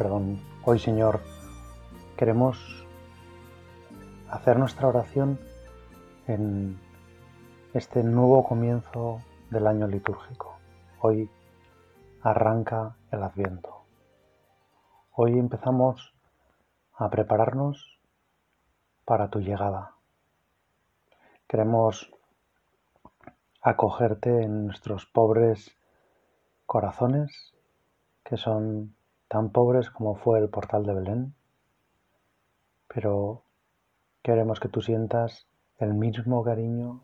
perdón, hoy Señor, queremos hacer nuestra oración en este nuevo comienzo del año litúrgico. Hoy arranca el adviento. Hoy empezamos a prepararnos para tu llegada. Queremos acogerte en nuestros pobres corazones que son tan pobres como fue el portal de Belén, pero queremos que tú sientas el mismo cariño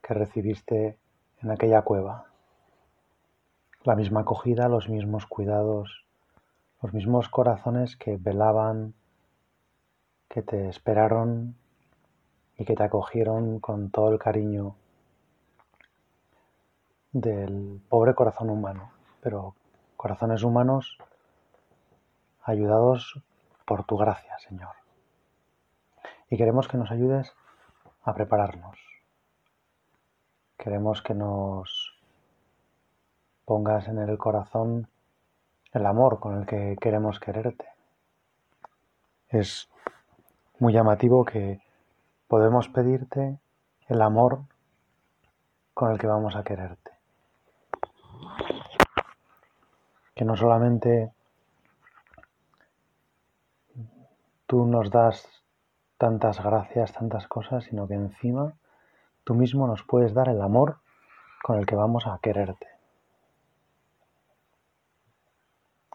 que recibiste en aquella cueva, la misma acogida, los mismos cuidados, los mismos corazones que velaban, que te esperaron y que te acogieron con todo el cariño del pobre corazón humano, pero corazones humanos ayudados por tu gracia, Señor. Y queremos que nos ayudes a prepararnos. Queremos que nos pongas en el corazón el amor con el que queremos quererte. Es muy llamativo que podemos pedirte el amor con el que vamos a quererte. Que no solamente tú nos das tantas gracias, tantas cosas, sino que encima tú mismo nos puedes dar el amor con el que vamos a quererte.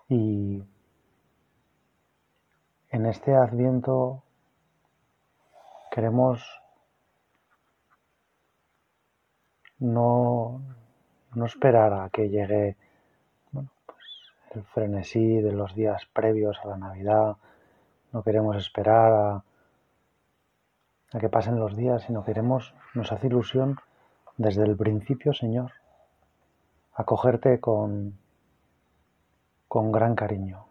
Y en este adviento queremos no, no esperar a que llegue pues el frenesí de los días previos a la Navidad, no queremos esperar a, que pasen los días, sino queremos, nos hace ilusión desde el principio, Señor, acogerte con, con gran cariño.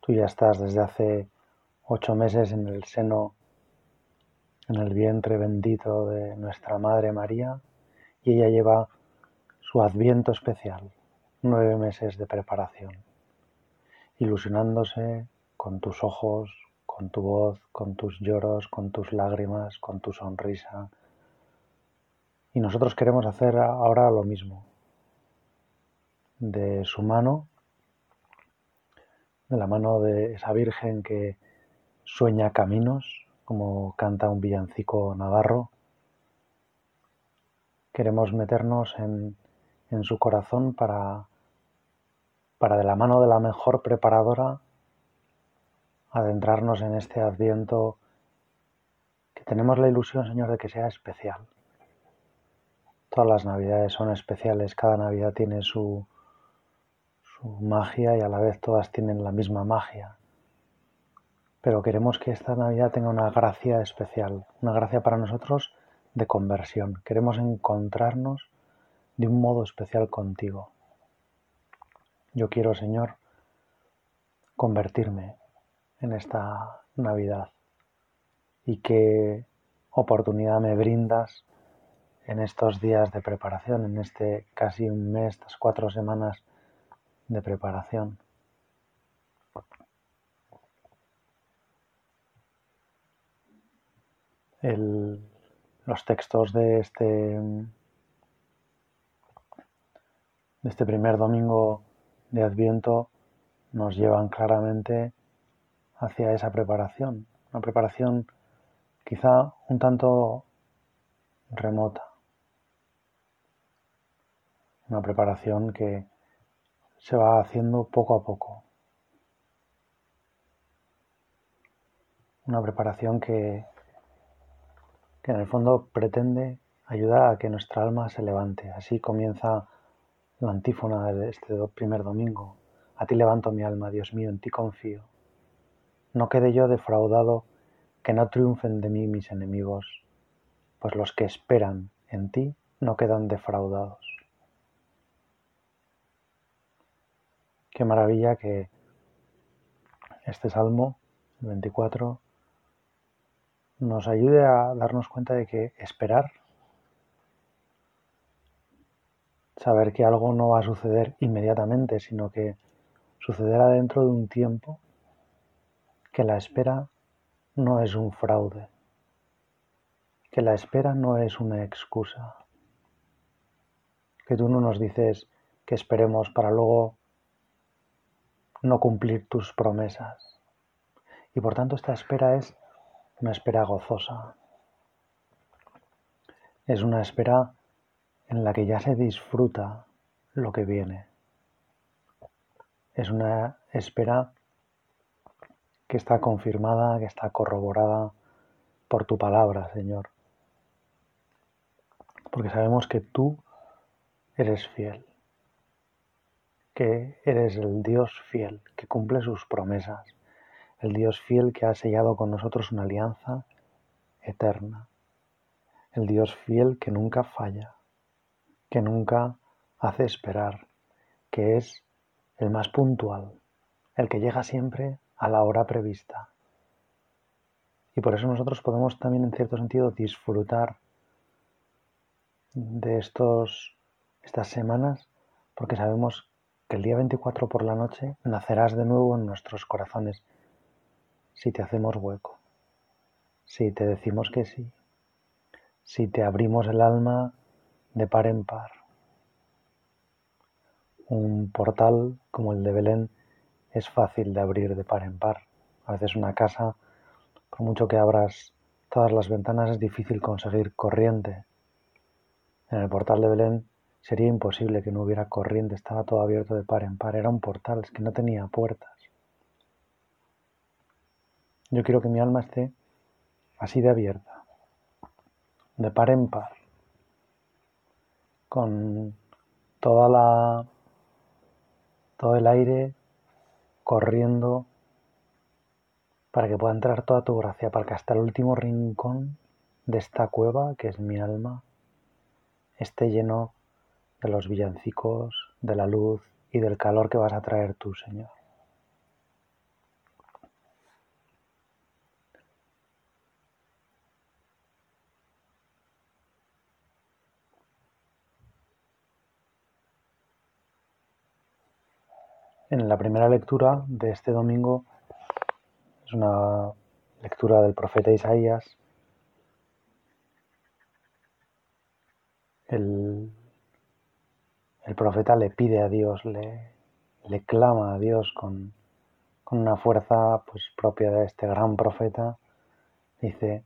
Tú ya estás desde hace ocho meses en el seno, en el vientre bendito de nuestra Madre María, y ella lleva su adviento especial, nueve meses de preparación, ilusionándose con tus ojos, con tu voz, con tus lloros, con tus lágrimas, con tu sonrisa. Y nosotros queremos hacer ahora lo mismo. De su mano, de la mano de esa Virgen que sueña caminos, como canta un villancico navarro, queremos meternos en, en su corazón para, para de la mano de la mejor preparadora adentrarnos en este adviento que tenemos la ilusión, Señor, de que sea especial. Todas las navidades son especiales, cada navidad tiene su, su magia y a la vez todas tienen la misma magia. Pero queremos que esta Navidad tenga una gracia especial, una gracia para nosotros de conversión. Queremos encontrarnos de un modo especial contigo. Yo quiero, Señor, convertirme en esta Navidad y qué oportunidad me brindas en estos días de preparación, en este casi un mes, estas cuatro semanas de preparación. los textos de este, de este primer domingo de Adviento nos llevan claramente hacia esa preparación, una preparación quizá un tanto remota, una preparación que se va haciendo poco a poco, una preparación que, que en el fondo pretende ayudar a que nuestra alma se levante. Así comienza la antífona de este primer domingo. A ti levanto mi alma, Dios mío, en ti confío. No quede yo defraudado, que no triunfen de mí mis enemigos, pues los que esperan en ti no quedan defraudados. Qué maravilla que este salmo, el 24, nos ayude a darnos cuenta de que esperar, saber que algo no va a suceder inmediatamente, sino que sucederá dentro de un tiempo, que la espera no es un fraude, que la espera no es una excusa, que tú no nos dices que esperemos para luego no cumplir tus promesas. Y por tanto esta espera es una espera gozosa. Es una espera en la que ya se disfruta lo que viene. Es una espera que está confirmada, que está corroborada por tu palabra, Señor. Porque sabemos que tú eres fiel, que eres el Dios fiel, que cumple sus promesas, el Dios fiel que ha sellado con nosotros una alianza eterna, el Dios fiel que nunca falla, que nunca hace esperar, que es el más puntual, el que llega siempre a la hora prevista. Y por eso nosotros podemos también en cierto sentido disfrutar de estos, estas semanas porque sabemos que el día 24 por la noche nacerás de nuevo en nuestros corazones si te hacemos hueco, si te decimos que sí, si te abrimos el alma de par en par. Un portal como el de Belén es fácil de abrir de par en par. A veces una casa, por mucho que abras todas las ventanas, es difícil conseguir corriente. En el portal de Belén sería imposible que no hubiera corriente, estaba todo abierto de par en par, era un portal, es que no tenía puertas. Yo quiero que mi alma esté así de abierta, de par en par, con toda la todo el aire corriendo para que pueda entrar toda tu gracia, para que hasta el último rincón de esta cueva, que es mi alma, esté lleno de los villancicos, de la luz y del calor que vas a traer tú, Señor. En la primera lectura de este domingo es una lectura del profeta Isaías. El, profeta le pide a Dios, le, clama a Dios con, una fuerza pues, propia de este gran profeta. Dice,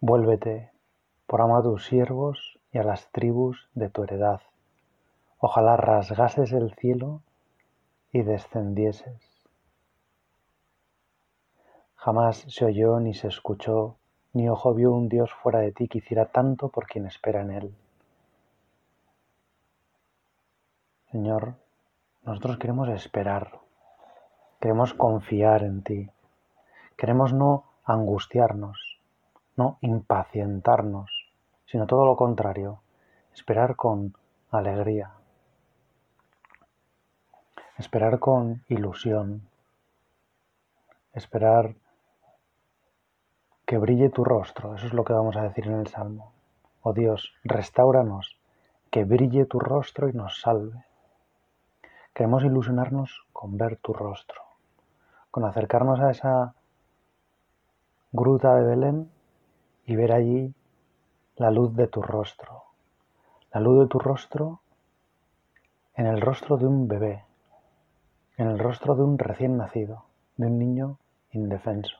vuélvete por amo a tus siervos y a las tribus de tu heredad. Ojalá rasgases el cielo y descendieses. Jamás se oyó ni se escuchó, ni ojo vio un Dios fuera de ti que hiciera tanto por quien espera en Él. Señor, nosotros queremos esperar, queremos confiar en ti, queremos no angustiarnos, no impacientarnos, sino todo lo contrario, esperar con alegría, Esperar con ilusión. Esperar que brille tu rostro. Eso es lo que vamos a decir en el Salmo. Oh Dios, restauranos, que brille tu rostro y nos salve. Queremos ilusionarnos con ver tu rostro, con acercarnos a esa gruta de Belén y ver allí la luz de tu rostro. La luz de tu rostro en el rostro de un bebé, en el rostro de un recién nacido, de un niño indefenso.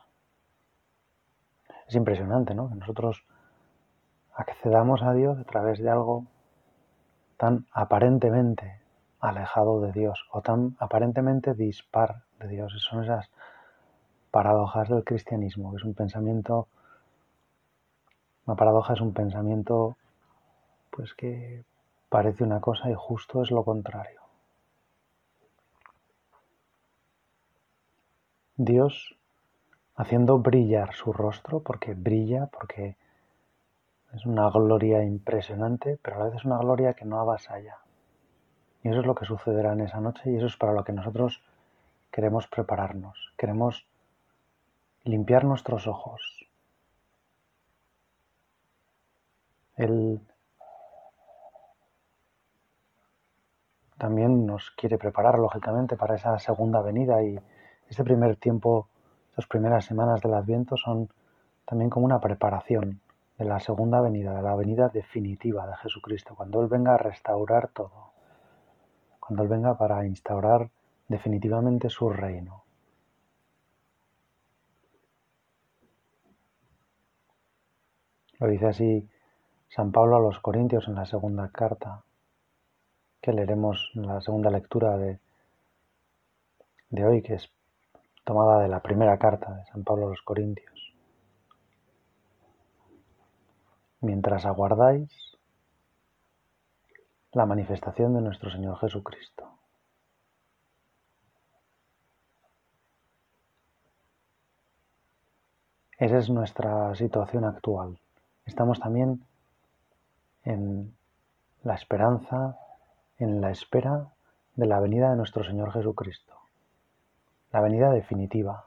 Es impresionante, ¿no? Que nosotros accedamos a Dios a través de algo tan aparentemente alejado de Dios o tan aparentemente dispar de Dios. Son esas paradojas del cristianismo, que es un pensamiento, una paradoja es un pensamiento pues que parece una cosa y justo es lo contrario. Dios haciendo brillar su rostro, porque brilla, porque es una gloria impresionante, pero a la vez es una gloria que no avasalla. Y eso es lo que sucederá en esa noche y eso es para lo que nosotros queremos prepararnos. Queremos limpiar nuestros ojos. Él también nos quiere preparar, lógicamente, para esa segunda venida y este primer tiempo, estas primeras semanas del Adviento son también como una preparación de la segunda venida, de la venida definitiva de Jesucristo, cuando Él venga a restaurar todo, cuando Él venga para instaurar definitivamente su reino. Lo dice así San Pablo a los Corintios en la segunda carta, que leeremos en la segunda lectura de, de hoy, que es tomada de la primera carta de San Pablo a los Corintios. Mientras aguardáis la manifestación de nuestro Señor Jesucristo. Esa es nuestra situación actual. Estamos también en la esperanza, en la espera de la venida de nuestro Señor Jesucristo, la venida definitiva.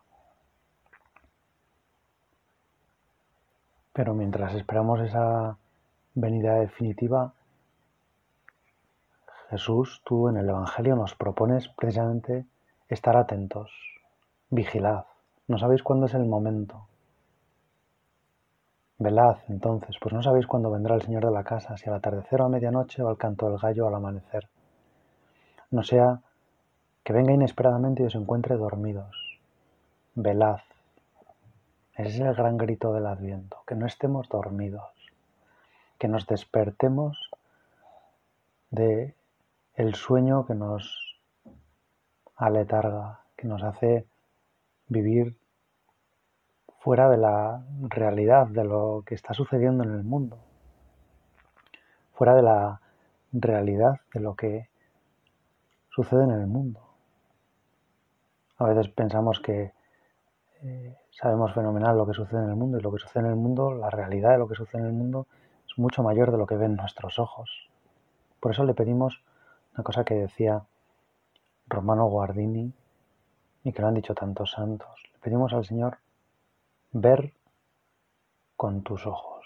Pero mientras esperamos esa venida definitiva, Jesús, tú en el Evangelio nos propones precisamente estar atentos, vigilad, no sabéis cuándo es el momento. Velad, entonces, pues no sabéis cuándo vendrá el Señor de la casa, si al atardecer o a medianoche o al canto del gallo o al amanecer. No sea que venga inesperadamente y os encuentre dormidos. Velad. Ese es el gran grito del Adviento, que no estemos dormidos, que nos despertemos de el sueño que nos aletarga, que nos hace vivir fuera de la realidad de lo que está sucediendo en el mundo, fuera de la realidad de lo que sucede en el mundo. A veces pensamos que eh, sabemos fenomenal lo que sucede en el mundo y lo que sucede en el mundo, la realidad de lo que sucede en el mundo es mucho mayor de lo que ven nuestros ojos. Por eso le pedimos una cosa que decía Romano Guardini y que lo han dicho tantos santos. Le pedimos al Señor ver con tus ojos.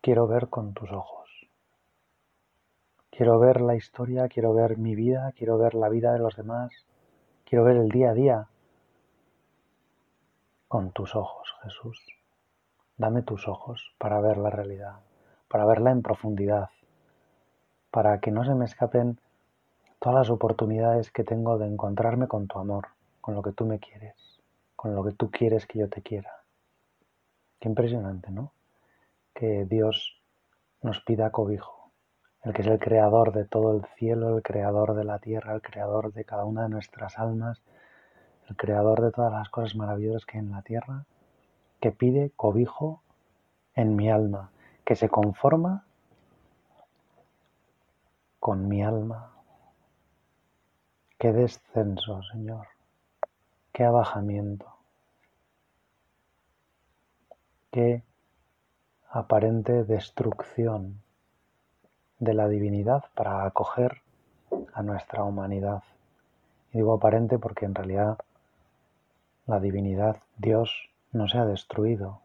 Quiero ver con tus ojos. Quiero ver la historia, quiero ver mi vida, quiero ver la vida de los demás, quiero ver el día a día con tus ojos, Jesús. Dame tus ojos para ver la realidad, para verla en profundidad, para que no se me escapen todas las oportunidades que tengo de encontrarme con tu amor, con lo que tú me quieres, con lo que tú quieres que yo te quiera. Qué impresionante, ¿no? Que Dios nos pida cobijo, el que es el creador de todo el cielo, el creador de la tierra, el creador de cada una de nuestras almas, el creador de todas las cosas maravillosas que hay en la tierra, que pide cobijo en mi alma, que se conforma con mi alma. Qué descenso, Señor, qué abajamiento. qué aparente destrucción de la divinidad para acoger a nuestra humanidad. Y digo aparente porque en realidad la divinidad, Dios, no se ha destruido.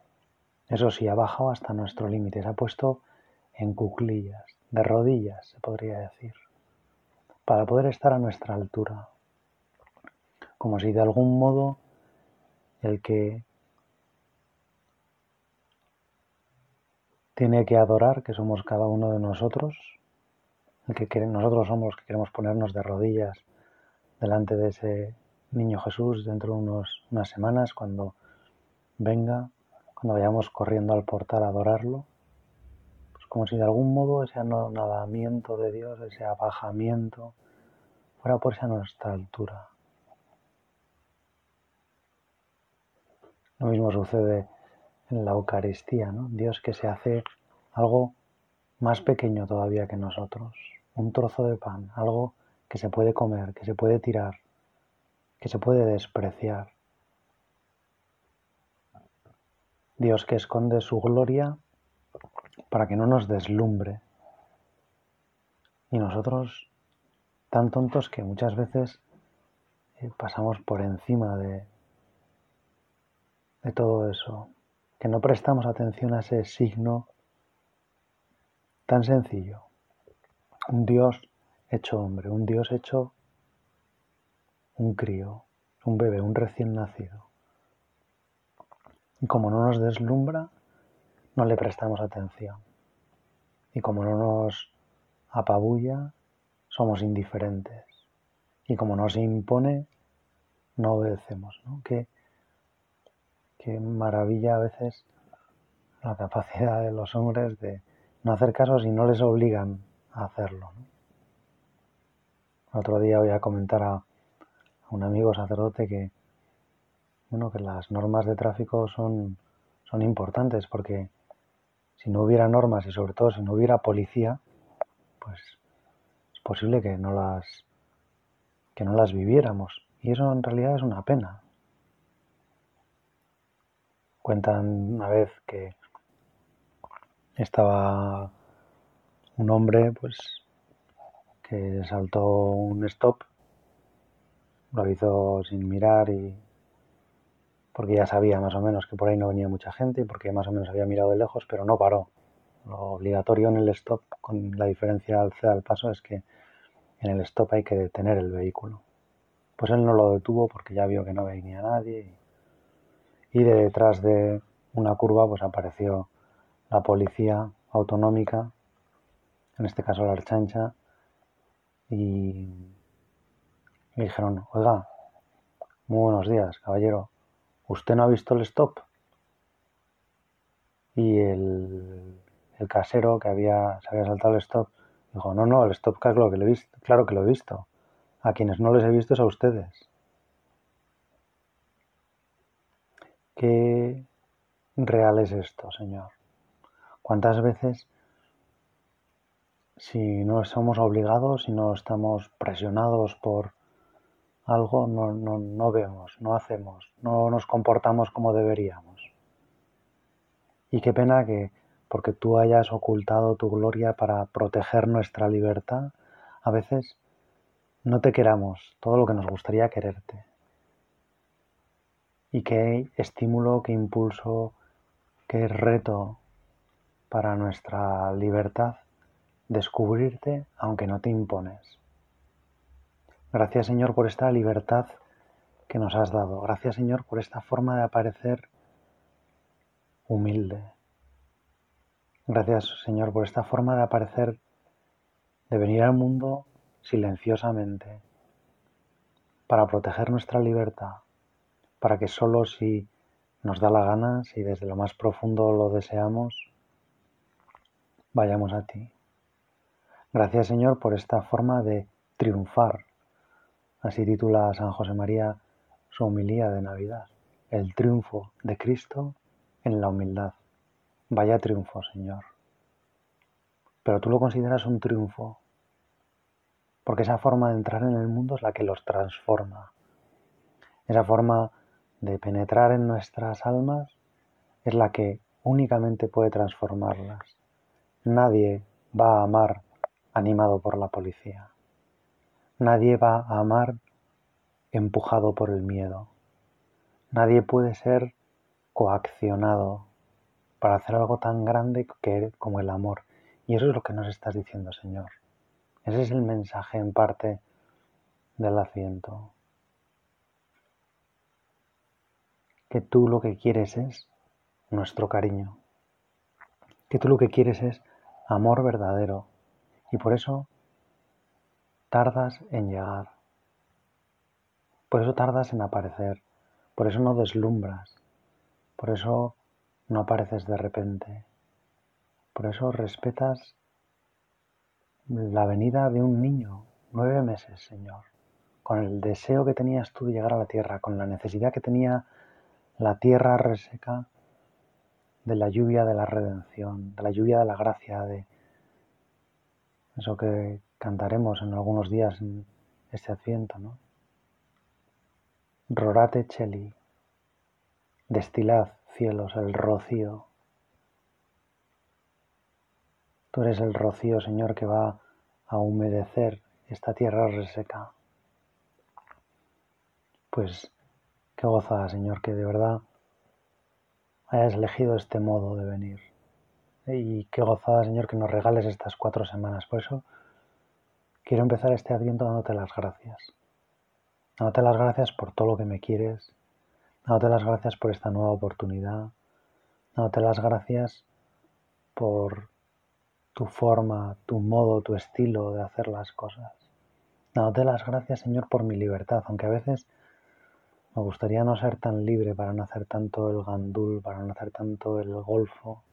Eso sí, ha bajado hasta nuestro límite, se ha puesto en cuclillas, de rodillas, se podría decir, para poder estar a nuestra altura. Como si de algún modo el que tiene que adorar, que somos cada uno de nosotros, el que nosotros somos los que queremos ponernos de rodillas delante de ese niño Jesús dentro de unos, unas semanas, cuando venga, cuando vayamos corriendo al portal a adorarlo, pues como si de algún modo ese anonadamiento de Dios, ese abajamiento, fuera por a nuestra altura. Lo mismo sucede en la Eucaristía, ¿no? Dios que se hace algo más pequeño todavía que nosotros, un trozo de pan, algo que se puede comer, que se puede tirar, que se puede despreciar, Dios que esconde su gloria para que no nos deslumbre. Y nosotros, tan tontos que muchas veces eh, pasamos por encima de, de todo eso, que no prestamos atención a ese signo tan sencillo. Un Dios hecho hombre, un Dios hecho un crío, un bebé, un recién nacido. Y como no nos deslumbra, no le prestamos atención. Y como no nos apabulla, somos indiferentes. Y como no se impone, no obedecemos. ¿no? Qué, qué maravilla a veces la capacidad de los hombres de no hacer caso si no les obligan a hacerlo. otro día voy a comentar a, un amigo sacerdote que, que las normas de tráfico son, son importantes porque si no hubiera normas y sobre todo si no hubiera policía, pues es posible que no las que no las viviéramos y eso en realidad es una pena. Cuentan una vez que estaba un hombre pues que saltó un stop lo hizo sin mirar y porque ya sabía más o menos que por ahí no venía mucha gente y porque más o menos había mirado de lejos, pero no paró. Lo obligatorio en el stop, con la diferencia al al paso, es que en el stop hay que detener el vehículo. Pues él no lo detuvo porque ya vio que no venía nadie de detrás de una curva pues apareció la policía autonómica, en este caso la archancha, y me dijeron, oiga, muy buenos días, caballero, ¿usted no ha visto el stop? Y el, casero que había, se había saltado el stop dijo, no, no, el stop claro que, lo he visto, claro que lo he visto. A quienes no les he visto es a ustedes. ¿Qué real es esto, Señor? ¿Cuántas veces si no somos obligados, si no estamos presionados por algo no, no, no vemos, no hacemos, no nos comportamos como deberíamos. Y qué pena que, porque tú hayas ocultado tu gloria para proteger nuestra libertad, a veces no te queramos todo lo que nos gustaría quererte. Y qué estímulo, qué impulso, qué reto para nuestra libertad descubrirte aunque no te impones. Gracias Señor por esta libertad que nos has dado. Gracias Señor por esta forma de aparecer humilde. Gracias Señor por esta forma de aparecer, de venir al mundo silenciosamente, para proteger nuestra libertad, para que solo si nos da la gana, si desde lo más profundo lo deseamos, vayamos a ti. Gracias Señor por esta forma de triunfar Así titula San José María su homilía de Navidad, el triunfo de Cristo en la humildad. Vaya triunfo, Señor. Pero tú lo consideras un triunfo, porque esa forma de entrar en el mundo es la que los transforma. Esa forma de penetrar en nuestras almas es la que únicamente puede transformarlas. Nadie va a amar animado por la policía. Nadie va a amar empujado por el miedo. Nadie puede ser coaccionado para hacer algo tan grande como el amor. Y eso es lo que nos estás diciendo, Señor. Ese es el mensaje en parte del asiento. Que tú lo que quieres es nuestro cariño. Que tú lo que quieres es amor verdadero. Y por eso tardas en llegar. Por eso tardas en aparecer, por eso no deslumbras, por eso no apareces de repente, por eso respetas la venida de un niño, nueve meses, Señor, con el deseo que tenías tú de llegar a la tierra, con la necesidad que tenía la tierra reseca de la lluvia de la redención, de la lluvia de la gracia, de eso que cantaremos en algunos días en este adviento, ¿no? Rorate cheli, destilad cielos, el rocío. Tú eres el rocío, Señor, que va a humedecer esta tierra reseca. Pues qué gozada, Señor, que de verdad hayas elegido este modo de venir. Y qué gozada, Señor, que nos regales estas cuatro semanas. Por eso quiero empezar este adviento dándote las gracias. Dándote las gracias por todo lo que me quieres. Dándote las gracias por esta nueva oportunidad. Dándote las gracias por tu forma, tu modo, tu estilo de hacer las cosas. Dándote las gracias, Señor, por mi libertad, aunque a veces me gustaría no ser tan libre para no hacer tanto el gandul, para no hacer tanto el golfo.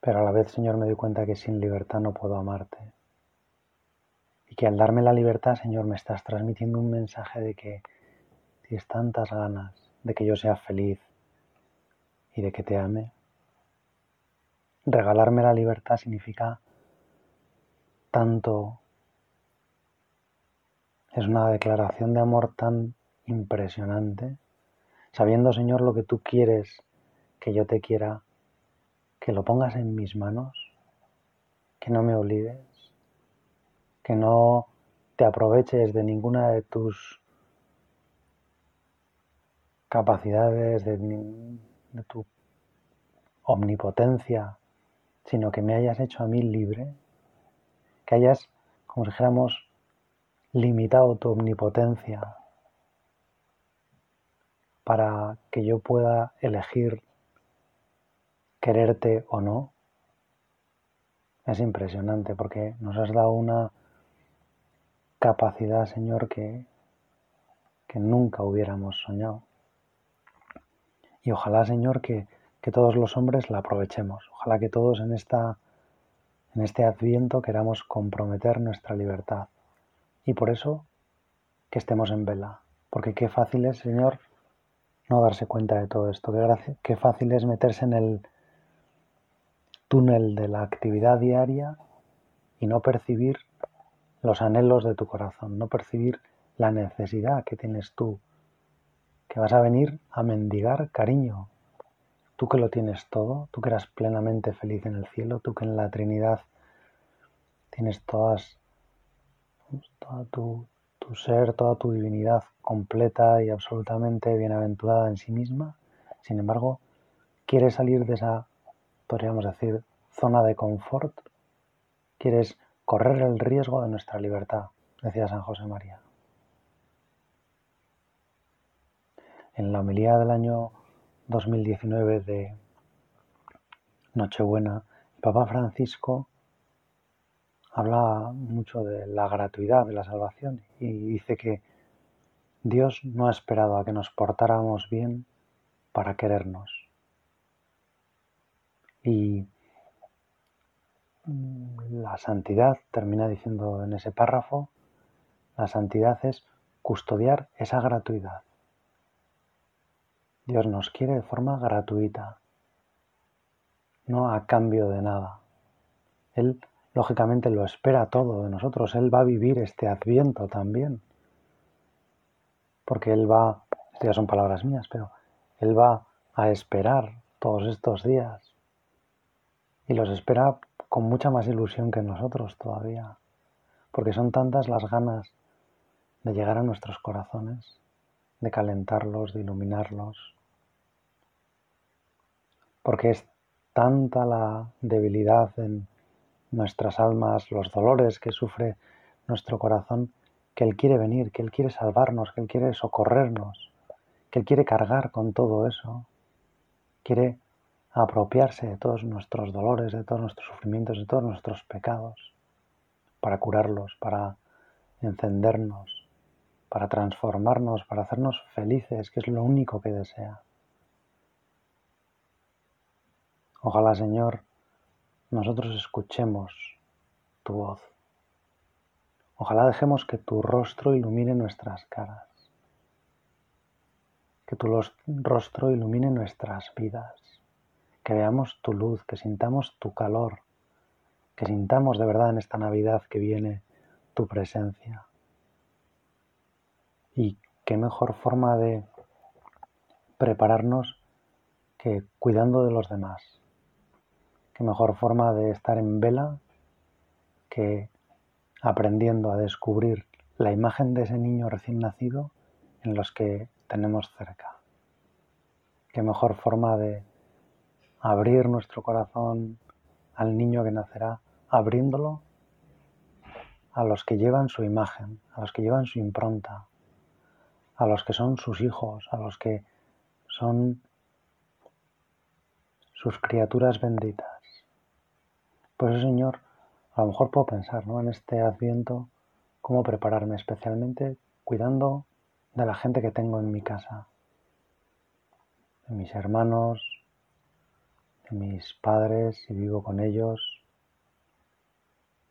Pero a la vez, Señor, me doy cuenta que sin libertad no puedo amarte. Y que al darme la libertad, Señor, me estás transmitiendo un mensaje de que tienes tantas ganas de que yo sea feliz y de que te ame. Regalarme la libertad significa tanto es una declaración de amor tan impresionante, sabiendo, Señor, lo que tú quieres que yo te quiera, que lo pongas en mis manos, que no me olvides, que no te aproveches de ninguna de tus capacidades, de, de tu omnipotencia, sino que me hayas hecho a mí libre, que hayas, como si dijéramos, limitado tu omnipotencia para que yo pueda elegir quererte o no, es impresionante porque nos has dado una capacidad, Señor, que, que nunca hubiéramos soñado. Y ojalá, Señor, que, que, todos los hombres la aprovechemos. Ojalá que todos en, esta, en este adviento queramos comprometer nuestra libertad y por eso que estemos en vela. Porque qué fácil es, Señor, no darse cuenta de todo esto. Qué, fácil es meterse en el túnel de la actividad diaria y no percibir los anhelos de tu corazón, no percibir la necesidad que tienes tú, que vas a venir a mendigar cariño. Tú que lo tienes todo, tú que eras plenamente feliz en el cielo, tú que en la Trinidad tienes todas toda tu, ser, toda tu divinidad completa y absolutamente bienaventurada en sí misma. Sin embargo, quieres salir de esa, podríamos decir, zona de confort. Quieres correr el riesgo de nuestra libertad, decía San José María. En la homilía del año 2019 de Nochebuena, el Papa Francisco habla mucho de la gratuidad de la salvación y dice que Dios no ha esperado a que nos portáramos bien para querernos. Y la santidad, termina diciendo en ese párrafo, la santidad es custodiar esa gratuidad. Dios nos quiere de forma gratuita, no a cambio de nada. Él lógicamente lo espera todo de nosotros. Él va a vivir este adviento también. Porque Él va, estas ya son palabras mías, pero Él va a esperar todos estos días. Y los espera con mucha más ilusión que nosotros todavía. Porque son tantas las ganas de llegar a nuestros corazones, de calentarlos, de iluminarlos. Porque es tanta la debilidad en nuestras almas, los dolores que sufre nuestro corazón, que Él quiere venir, que Él quiere salvarnos, que Él quiere socorrernos, que Él quiere cargar con todo eso, quiere apropiarse de todos nuestros dolores, de todos nuestros sufrimientos, de todos nuestros pecados, para curarlos, para encendernos, para transformarnos, para hacernos felices, que es lo único que desea. Ojalá, Señor, nosotros escuchemos tu voz. Ojalá dejemos que tu rostro ilumine nuestras caras, que tu rostro ilumine nuestras vidas, que veamos tu luz, que sintamos tu calor, que sintamos de verdad en esta Navidad que viene tu presencia. Y qué mejor forma de prepararnos que cuidando de los demás. Qué mejor forma de estar en vela que aprendiendo a descubrir la imagen de ese niño recién nacido en los que tenemos cerca. Qué mejor forma de abrir nuestro corazón al niño que nacerá, abriéndolo a los que llevan su imagen, a los que llevan su impronta, a los que son sus hijos, a los que son sus criaturas benditas. Por eso, Señor, a lo mejor puedo pensar ¿no? en este adviento cómo prepararme especialmente cuidando de la gente que tengo en mi casa, de mis hermanos, de mis padres, si vivo con ellos,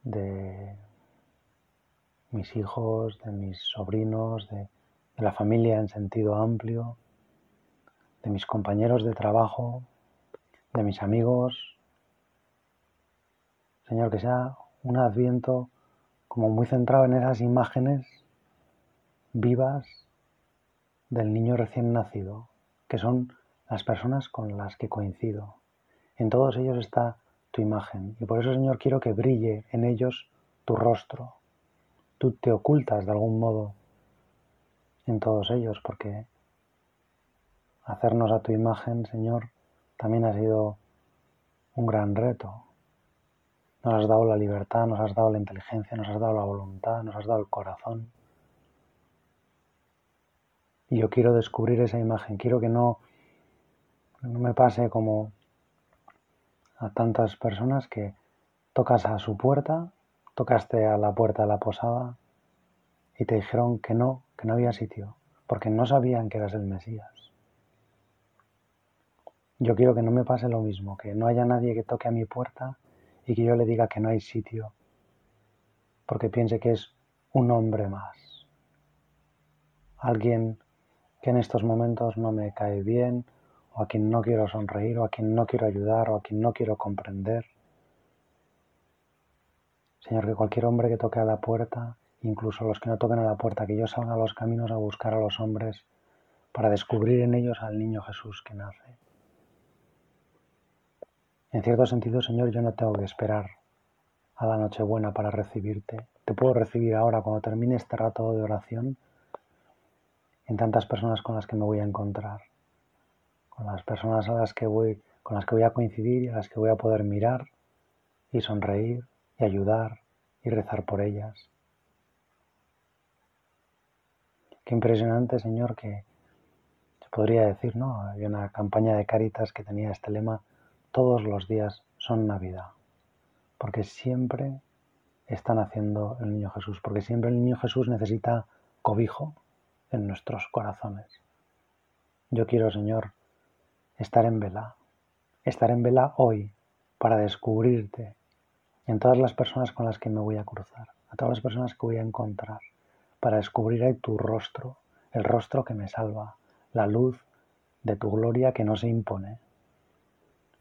de mis hijos, de mis sobrinos, de, de la familia en sentido amplio, de mis compañeros de trabajo, de mis amigos. Señor, que sea un adviento como muy centrado en esas imágenes vivas del niño recién nacido, que son las personas con las que coincido. En todos ellos está tu imagen y por eso, Señor, quiero que brille en ellos tu rostro. Tú te ocultas de algún modo en todos ellos porque hacernos a tu imagen, Señor, también ha sido un gran reto. Nos has dado la libertad, nos has dado la inteligencia, nos has dado la voluntad, nos has dado el corazón. Y yo quiero descubrir esa imagen, quiero que no, no me pase como a tantas personas que tocas a su puerta, tocaste a la puerta de la posada y te dijeron que no, que no había sitio, porque no sabían que eras el Mesías. Yo quiero que no me pase lo mismo, que no haya nadie que toque a mi puerta y que yo le diga que no hay sitio, porque piense que es un hombre más. Alguien que en estos momentos no me cae bien, o a quien no quiero sonreír, o a quien no quiero ayudar, o a quien no quiero comprender. Señor, que cualquier hombre que toque a la puerta, incluso los que no toquen a la puerta, que yo salga a los caminos a buscar a los hombres para descubrir en ellos al niño Jesús que nace. En cierto sentido, Señor, yo no tengo que esperar a la Nochebuena para recibirte. Te puedo recibir ahora cuando termine este rato de oración en tantas personas con las que me voy a encontrar, con las personas a las que voy, con las que voy a coincidir y a las que voy a poder mirar y sonreír y ayudar y rezar por ellas. Qué impresionante, Señor, que se podría decir, ¿no? Había una campaña de Cáritas que tenía este lema todos los días son Navidad, porque siempre están haciendo el Niño Jesús, porque siempre el Niño Jesús necesita cobijo en nuestros corazones. Yo quiero, Señor, estar en vela, estar en vela hoy para descubrirte en todas las personas con las que me voy a cruzar, a todas las personas que voy a encontrar, para descubrir ahí tu rostro, el rostro que me salva, la luz de tu gloria que no se impone,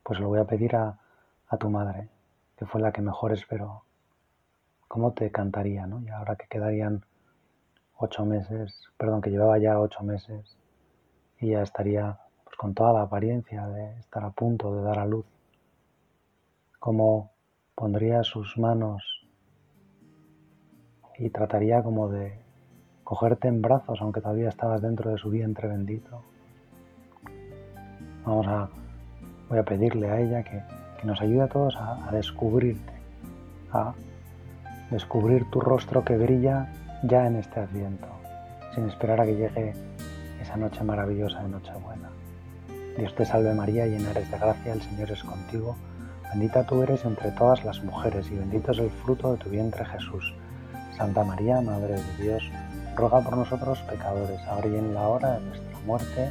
pues lo voy a pedir a, tu madre, que fue la que mejor esperó. ¿Cómo te cantaría, no? Y ahora que quedarían ocho meses, perdón, que llevaba ya ocho meses y ya estaría pues, con toda la apariencia de estar a punto de dar a luz. ¿Cómo pondría sus manos y trataría como de cogerte en brazos, aunque todavía estabas dentro de su vientre bendito. Vamos a voy a pedirle a ella que, nos ayude a todos a, descubrirte, a descubrir tu rostro que brilla ya en este adviento, sin esperar a que llegue esa noche maravillosa de Nochebuena. Dios te salve María, llena eres de gracia, el Señor es contigo, bendita tú eres entre todas las mujeres y bendito es el fruto de tu vientre Jesús. Santa María, Madre de Dios, ruega por nosotros pecadores, ahora y en la hora de nuestra muerte.